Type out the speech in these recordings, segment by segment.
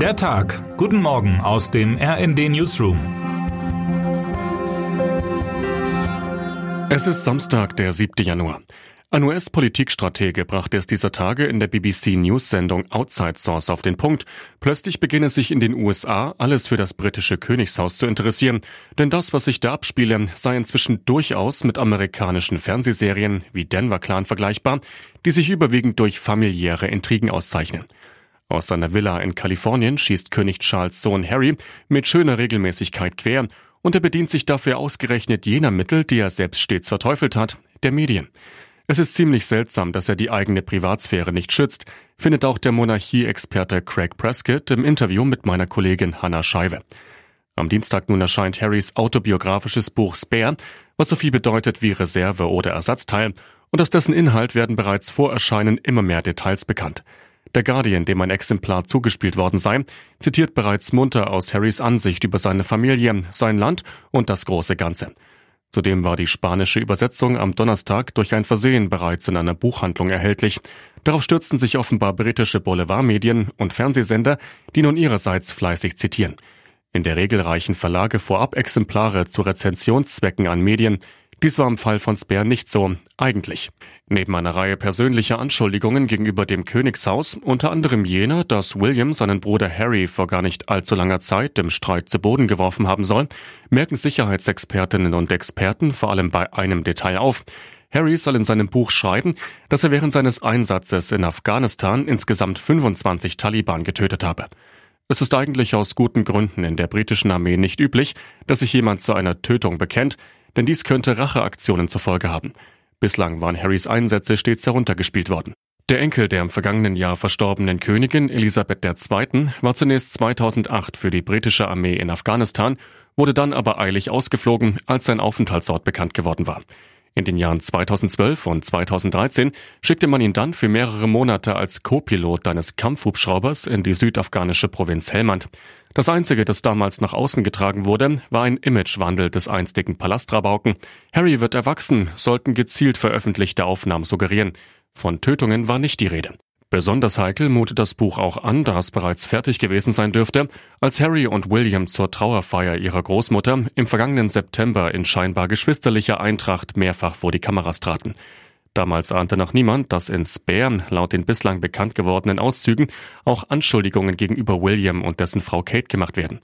Der Tag. Guten Morgen aus dem RND Newsroom. Es ist Samstag, der 7. Januar. Ein US-Politikstratege brachte es dieser Tage in der BBC News-Sendung Outside Source auf den Punkt. Plötzlich beginne sich in den USA alles für das britische Königshaus zu interessieren. Denn das, was sich da abspiele, sei inzwischen durchaus mit amerikanischen Fernsehserien wie Denver Clan vergleichbar, die sich überwiegend durch familiäre Intrigen auszeichnen. Aus seiner Villa in Kalifornien schießt König Charles Sohn Harry mit schöner Regelmäßigkeit quer und er bedient sich dafür ausgerechnet jener Mittel, die er selbst stets verteufelt hat, der Medien. Es ist ziemlich seltsam, dass er die eigene Privatsphäre nicht schützt, findet auch der Monarchie-Experte Craig Prescott im Interview mit meiner Kollegin Hannah Scheibe. Am Dienstag nun erscheint Harrys autobiografisches Buch Spare, was so viel bedeutet wie Reserve oder Ersatzteil, und aus dessen Inhalt werden bereits vor Erscheinen immer mehr Details bekannt. Der Guardian, dem ein Exemplar zugespielt worden sei, zitiert bereits munter aus Harrys Ansicht über seine Familie, sein Land und das große Ganze. Zudem war die spanische Übersetzung am Donnerstag durch ein Versehen bereits in einer Buchhandlung erhältlich. Darauf stürzten sich offenbar britische Boulevardmedien und Fernsehsender, die nun ihrerseits fleißig zitieren. In der Regel reichen Verlage vorab Exemplare zu Rezensionszwecken an Medien, dies war im Fall von Speer nicht so, eigentlich. Neben einer Reihe persönlicher Anschuldigungen gegenüber dem Königshaus, unter anderem jener, dass William seinen Bruder Harry vor gar nicht allzu langer Zeit im Streit zu Boden geworfen haben soll, merken Sicherheitsexpertinnen und Experten vor allem bei einem Detail auf. Harry soll in seinem Buch schreiben, dass er während seines Einsatzes in Afghanistan insgesamt 25 Taliban getötet habe. Es ist eigentlich aus guten Gründen in der britischen Armee nicht üblich, dass sich jemand zu einer Tötung bekennt, denn dies könnte Racheaktionen zur Folge haben. Bislang waren Harrys Einsätze stets heruntergespielt worden. Der Enkel der im vergangenen Jahr verstorbenen Königin Elisabeth II. war zunächst 2008 für die britische Armee in Afghanistan, wurde dann aber eilig ausgeflogen, als sein Aufenthaltsort bekannt geworden war. In den Jahren 2012 und 2013 schickte man ihn dann für mehrere Monate als Co-Pilot eines Kampfhubschraubers in die südafghanische Provinz Helmand. Das Einzige, das damals nach außen getragen wurde, war ein Imagewandel des einstigen Palastrabauken. Harry wird erwachsen, sollten gezielt veröffentlichte Aufnahmen suggerieren. Von Tötungen war nicht die Rede. Besonders heikel mutet das Buch auch an, da es bereits fertig gewesen sein dürfte, als Harry und William zur Trauerfeier ihrer Großmutter im vergangenen September in scheinbar geschwisterlicher Eintracht mehrfach vor die Kameras traten. Damals ahnte noch niemand, dass in Spare laut den bislang bekannt gewordenen Auszügen auch Anschuldigungen gegenüber William und dessen Frau Kate gemacht werden.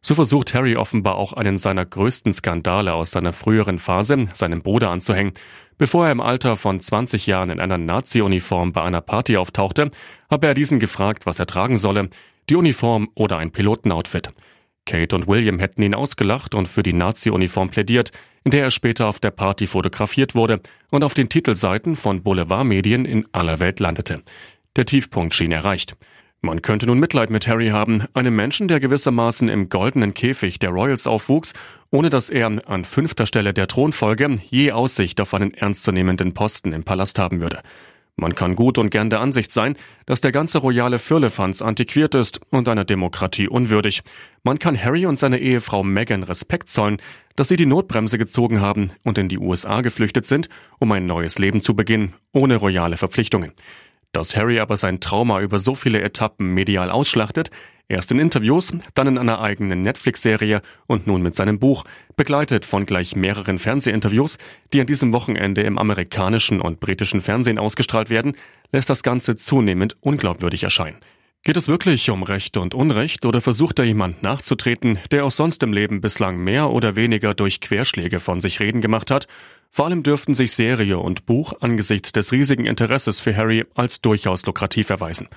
So versucht Harry offenbar auch einen seiner größten Skandale aus seiner früheren Phase seinem Bruder anzuhängen. Bevor er im Alter von 20 Jahren in einer Nazi-Uniform bei einer Party auftauchte, habe er diesen gefragt, was er tragen solle, die Uniform oder ein Pilotenoutfit. Kate und William hätten ihn ausgelacht und für die Nazi-Uniform plädiert, in der er später auf der Party fotografiert wurde und auf den Titelseiten von Boulevardmedien in aller Welt landete. Der Tiefpunkt schien erreicht. Man könnte nun Mitleid mit Harry haben, einem Menschen, der gewissermaßen im goldenen Käfig der Royals aufwuchs, ohne dass er an fünfter Stelle der Thronfolge je Aussicht auf einen ernstzunehmenden Posten im Palast haben würde. Man kann gut und gern der Ansicht sein, dass der ganze royale Firlefanz antiquiert ist und einer Demokratie unwürdig. Man kann Harry und seine Ehefrau Meghan Respekt zollen, dass sie die Notbremse gezogen haben und in die USA geflüchtet sind, um ein neues Leben zu beginnen, ohne royale Verpflichtungen. Dass Harry aber sein Trauma über so viele Etappen medial ausschlachtet, erst in Interviews, dann in einer eigenen Netflix-Serie und nun mit seinem Buch, begleitet von gleich mehreren Fernsehinterviews, die an diesem Wochenende im amerikanischen und britischen Fernsehen ausgestrahlt werden, lässt das Ganze zunehmend unglaubwürdig erscheinen. Geht es wirklich um Recht und Unrecht oder versucht da jemand nachzutreten, der auch sonst im Leben bislang mehr oder weniger durch Querschläge von sich reden gemacht hat? Vor allem dürften sich Serie und Buch angesichts des riesigen Interesses für Harry als durchaus lukrativ erweisen.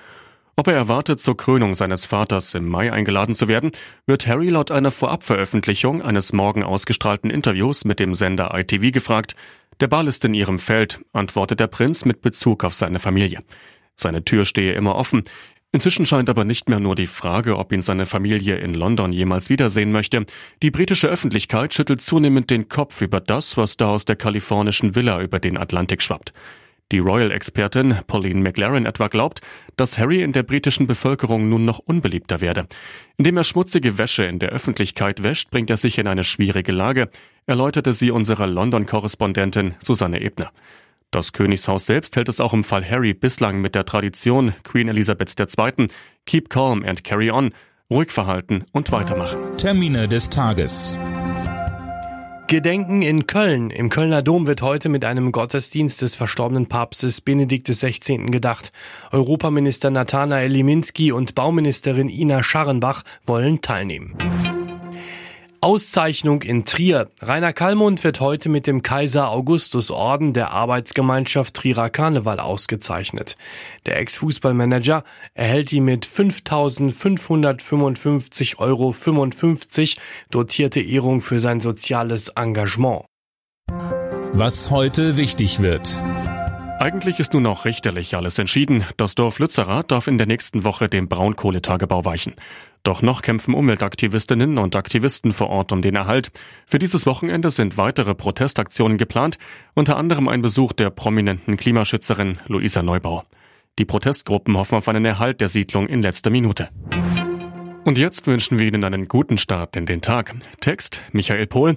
Ob er erwartet, zur Krönung seines Vaters im Mai eingeladen zu werden, wird Harry laut einer Vorabveröffentlichung eines morgen ausgestrahlten Interviews mit dem Sender ITV gefragt. Der Ball ist in ihrem Feld, antwortet der Prinz mit Bezug auf seine Familie. Seine Tür stehe immer offen. Inzwischen scheint aber nicht mehr nur die Frage, ob ihn seine Familie in London jemals wiedersehen möchte. Die britische Öffentlichkeit schüttelt zunehmend den Kopf über das, was da aus der kalifornischen Villa über den Atlantik schwappt. Die Royal-Expertin Pauline McLaren etwa glaubt, dass Harry in der britischen Bevölkerung nun noch unbeliebter werde. Indem er schmutzige Wäsche in der Öffentlichkeit wäscht, bringt er sich in eine schwierige Lage, erläuterte sie unserer London-Korrespondentin Susanne Ebner. Das Königshaus selbst hält es auch im Fall Harry bislang mit der Tradition Queen Elizabeth II. Keep calm and carry on. Ruhig verhalten und weitermachen. Termine des Tages. Gedenken in Köln. Im Kölner Dom wird heute mit einem Gottesdienst des verstorbenen Papstes Benedikt XVI. gedacht. Europaminister Nathanael Liminski und Bauministerin Ina Scharrenbach wollen teilnehmen. Auszeichnung in Trier. Rainer Kallmund wird heute mit dem Kaiser Augustus Orden der Arbeitsgemeinschaft Trierer Karneval ausgezeichnet. Der Ex-Fußballmanager erhält die mit 5.555,55 Euro dotierte Ehrung für sein soziales Engagement. Was heute wichtig wird. Eigentlich ist nun auch richterlich alles entschieden. Das Dorf Lützerath darf in der nächsten Woche dem Braunkohletagebau weichen. Doch noch kämpfen Umweltaktivistinnen und Aktivisten vor Ort um den Erhalt. Für dieses Wochenende sind weitere Protestaktionen geplant, unter anderem ein Besuch der prominenten Klimaschützerin Luisa Neubau. Die Protestgruppen hoffen auf einen Erhalt der Siedlung in letzter Minute. Und jetzt wünschen wir Ihnen einen guten Start in den Tag. Text Michael Pohl,